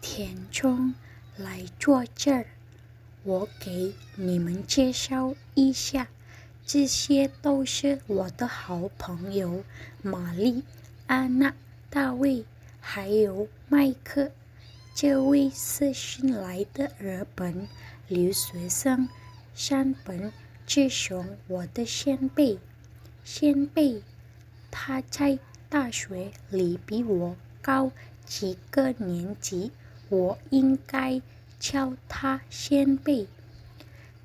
田中来坐这儿，我给你们介绍一下，这些都是我的好朋友玛丽、安娜、大卫，还有麦克。这位是新来的日本留学生，山本志雄，我的先辈。先辈，他在大学里比我高几个年级。我应该叫他先辈，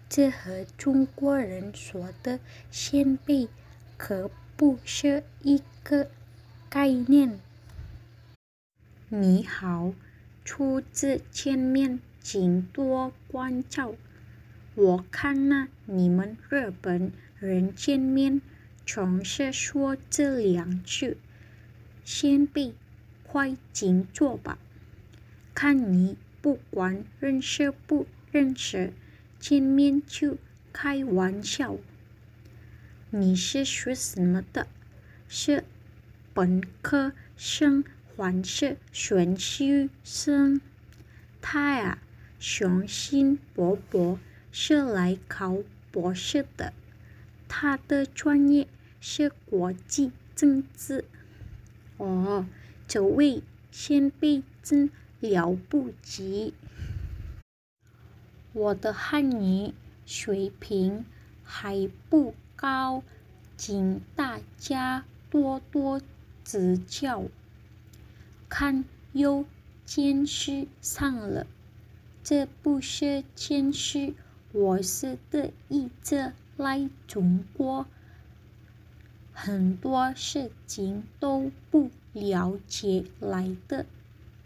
这和中国人说的先辈可不是一个概念。你好，初次见面，请多关照。我看呐，你们日本人见面总是说这两句：“先辈，快请坐吧。”看你不管认识不认识，见面就开玩笑。你是学什么的？是本科生还是选修生？他呀，雄心勃勃，是来考博士的。他的专业是国际政治。哦，这位先辈真。了不起！我的汉语水平还不高，请大家多多指教。看，又谦虚上了，这不是谦虚，我是得意这来中国，很多事情都不了解来的。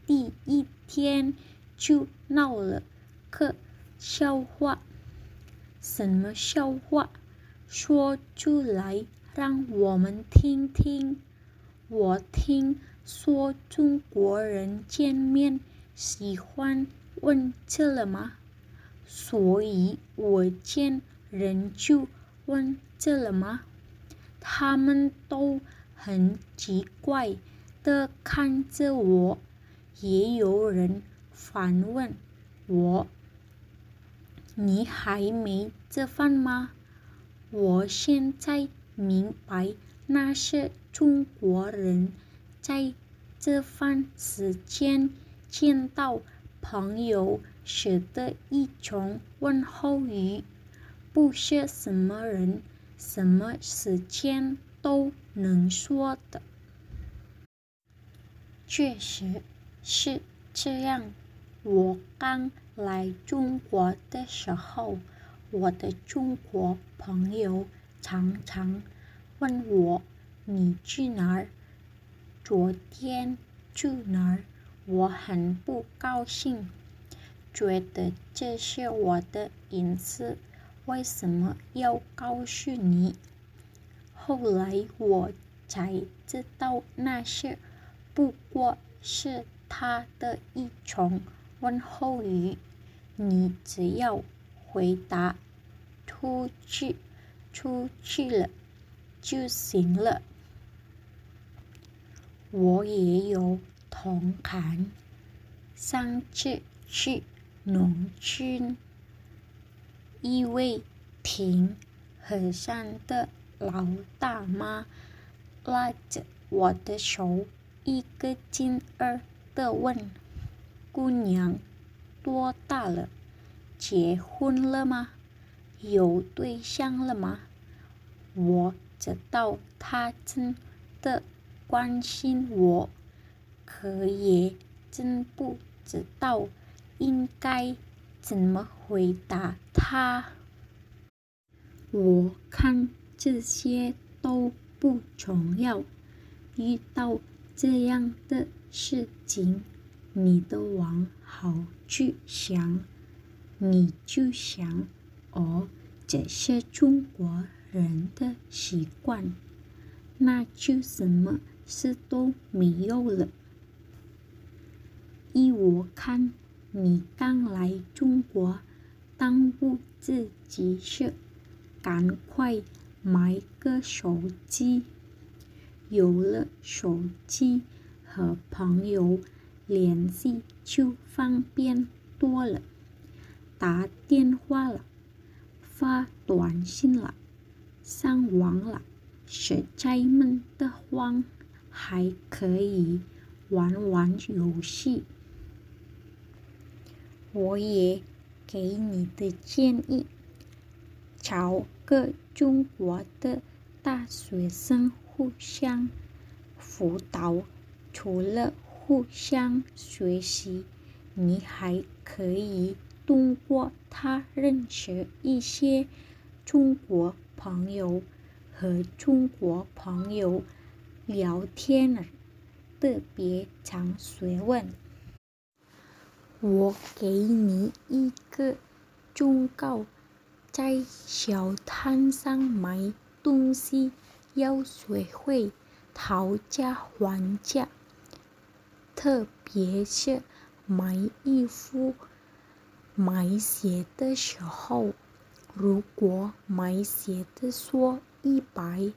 第一天就闹了个笑话，什么笑话？说出来让我们听听。我听说中国人见面喜欢问这了吗？所以我见人就问这了吗？他们都很奇怪的看着我。也有人反问我：“你还没吃饭吗？”我现在明白，那是中国人在吃饭时间见到朋友时的一种问候语，不是什么人、什么时间都能说的。确实。是这样，我刚来中国的时候，我的中国朋友常常问我：“你去哪儿？昨天去哪儿？”我很不高兴，觉得这是我的隐私，为什么要告诉你？后来我才知道，那是不过是。他的一种问候语，你只要回答“出去”“出去了”就行了。我也有同感。上次去农村，一位挺和善的老大妈拉着我的手，一个劲儿。的问：“姑娘多大了？结婚了吗？有对象了吗？”我知道他真的关心我，可也真不知道应该怎么回答他。我看这些都不重要，遇到这样的。事情，你的往好去想，你就想，哦，这是中国人的习惯，那就什么事都没有了。依我看，你刚来中国，当务之急是赶快买个手机，有了手机。和朋友联系就方便多了，打电话了，发短信了，上网了，实在闷得慌，还可以玩玩游戏。我也给你的建议，找个中国的大学生互相辅导，除了。互相学习，你还可以通过他认识一些中国朋友，和中国朋友聊天儿，特别长学问。我给你一个忠告，在小摊上买东西要学会讨价还价。特别是买衣服、买鞋的时候，如果买鞋的说一百，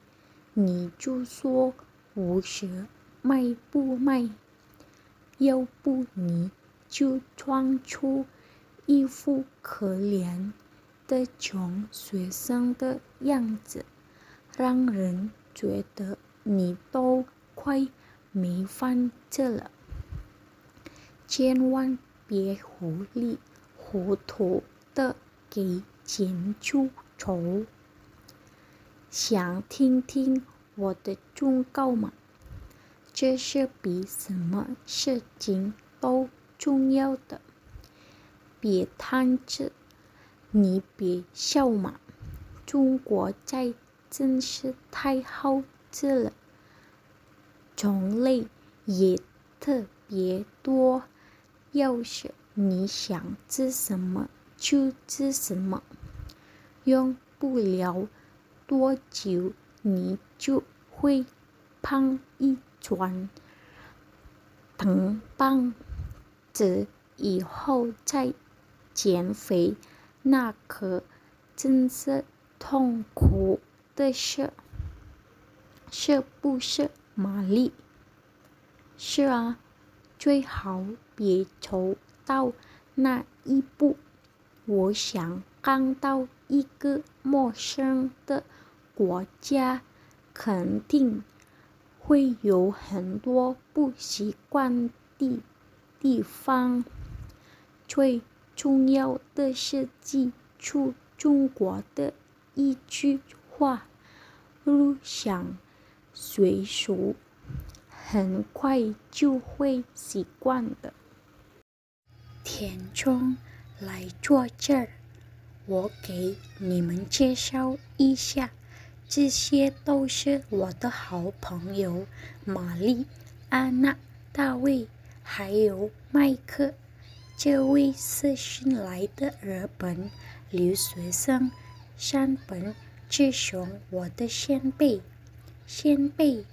你就说五十，卖不卖？要不你就装出一副可怜的穷学生的样子，让人觉得你都快没饭吃了。千万别糊里糊涂的给钱出丑。想听听我的忠告吗？这是比什么事情都重要的。别贪吃，你别笑嘛。中国菜真是太好吃了，种类也特别多。要是你想吃什么就吃什么，用不了多久你就会胖一圈。等棒子以后再减肥，那可真是痛苦的事，是不是，玛丽？是啊。最好别走到那一步。我想刚到一个陌生的国家，肯定会有很多不习惯的地方。最重要的是记住中国的一句话：入乡随俗。很快就会习惯的。田中，来坐这儿，我给你们介绍一下，这些都是我的好朋友玛丽、安娜、大卫，还有麦克。这位是新来的日本留学生，山本志雄，我的先辈。先辈，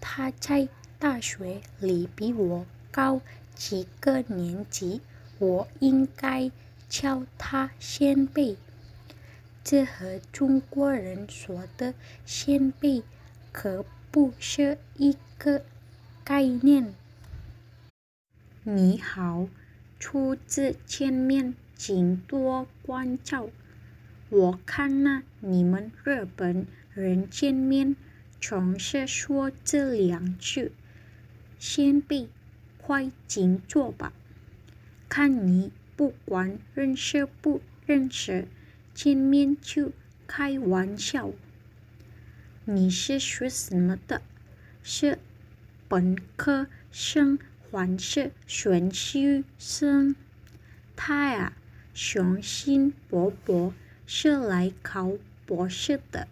他在。大学里比我高几个年级，我应该敲他先辈。这和中国人说的先辈可不是一个概念。你好，初次见面，请多关照。我看呐，你们日本人见面总是说这两句。先辈，快请坐吧。看你不管认识不认识，见面就开玩笑。你是学什么的？是本科生还是选修生？他呀，雄心勃勃，是来考博士的。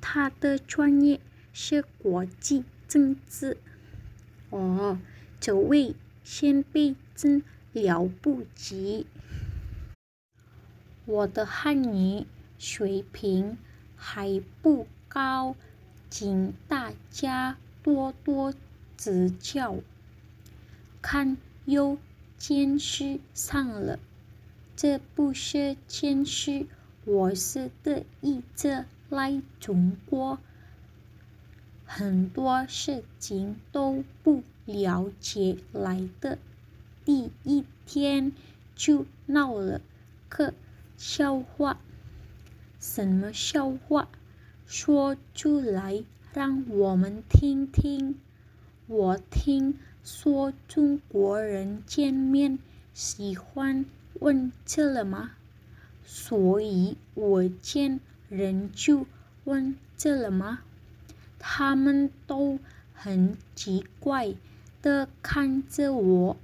他的专业是国际政治。哦，这位先辈真了不起！我的汉语水平还不高，请大家多多指教。看，又谦虚上了，这不是谦虚，我是特意这来中国。很多事情都不了解来的。第一天就闹了个笑话。什么笑话？说出来让我们听听。我听说中国人见面喜欢问这了吗？所以我见人就问这了吗？他们都很奇怪的看着我，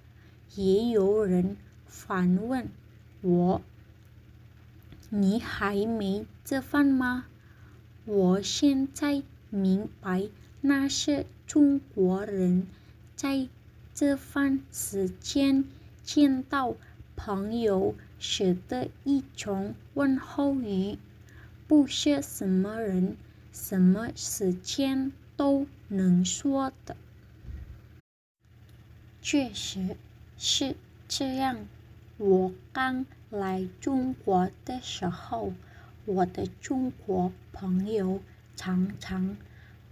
也有人反问我：“你还没吃饭吗？”我现在明白，那些中国人在这饭时间见到朋友时的一种问候语，不是什么人、什么时间都能说的。确实是这样。我刚来中国的时候。我的中国朋友常常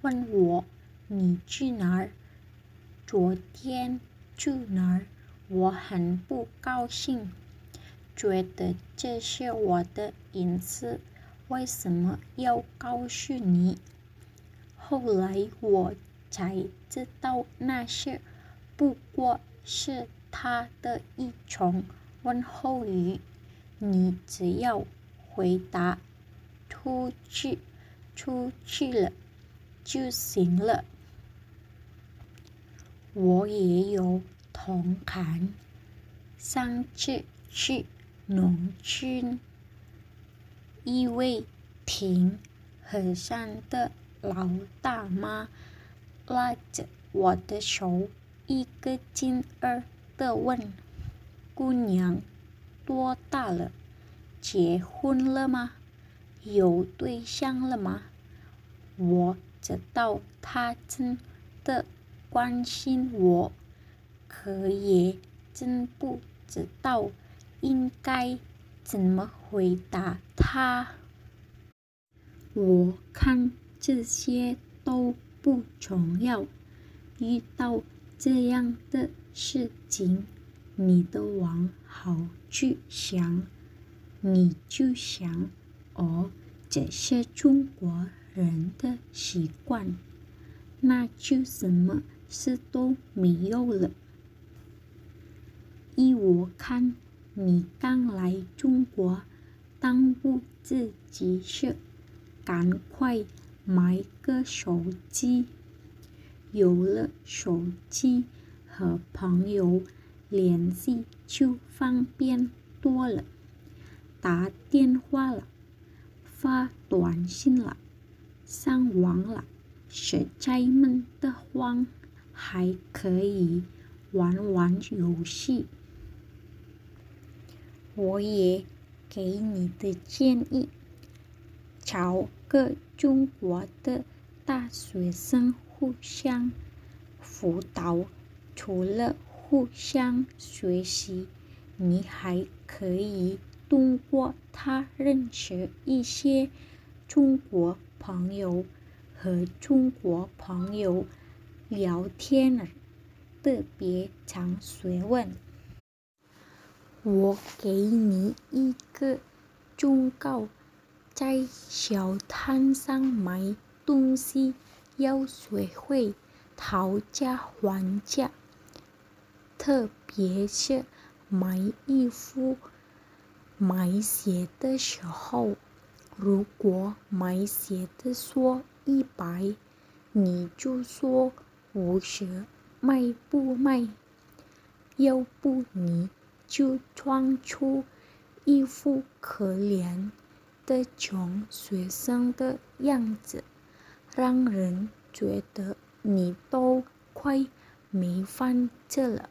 问我：“你去哪儿？昨天去哪儿？”我很不高兴，觉得这是我的隐私，为什么要告诉你？后来我才知道，那是不过是他的一种问候语。你只要。回答：出去，出去了就行了。我也有同感。上次去农村，一位挺和善的老大妈拉着我的手，一个劲儿的问：“姑娘多大了？”结婚了吗？有对象了吗？我知道他真的关心我，可也真不知道应该怎么回答他。我看这些都不重要。遇到这样的事情，你都往好去想。你就想，哦，这是中国人的习惯，那就什么事都没有了。依我看，你刚来中国，耽误自己事赶快买个手机，有了手机，和朋友联系就方便多了。打电话了，发短信了，上网了，实在闷得慌，还可以玩玩游戏。我也给你的建议，找个中国的大学生互相辅导，除了互相学习，你还可以。通过他认识一些中国朋友，和中国朋友聊天儿，特别长学问。我给你一个忠告：在小摊上买东西要学会讨价还价，特别是买衣服。买鞋的时候，如果买鞋的说一百，你就说五十，卖不卖？要不你就装出一副可怜的穷学生的样子，让人觉得你都快没饭吃了。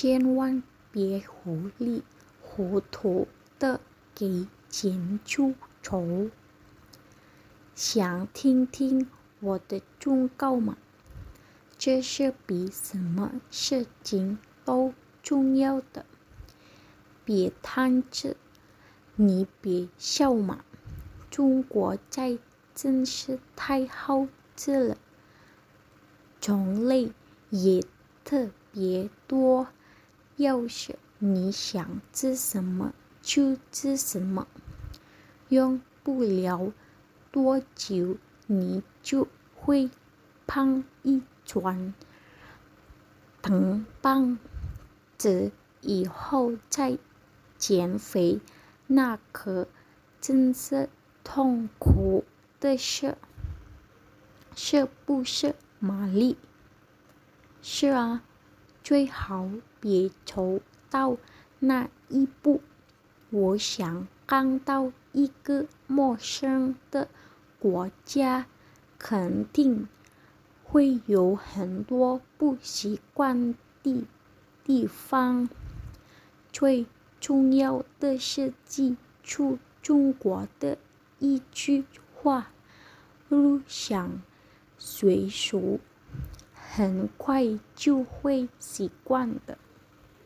千万别糊里。糊涂的给钱出丑，想听听我的忠告吗？这是比什么事情都重要的。别贪吃，你别笑嘛。中国菜真是太好吃了，种类也特。别多。要是你想吃什么就吃什么，用不了多久你就会胖一圈。等棒子以后再减肥，那可真是痛苦的事，是不是，玛丽？是啊，最好别走到那一步。我想刚到一个陌生的国家，肯定。会有很多不习惯的地方，最重要的是记住中国的一句话：路上随俗，很快就会习惯的。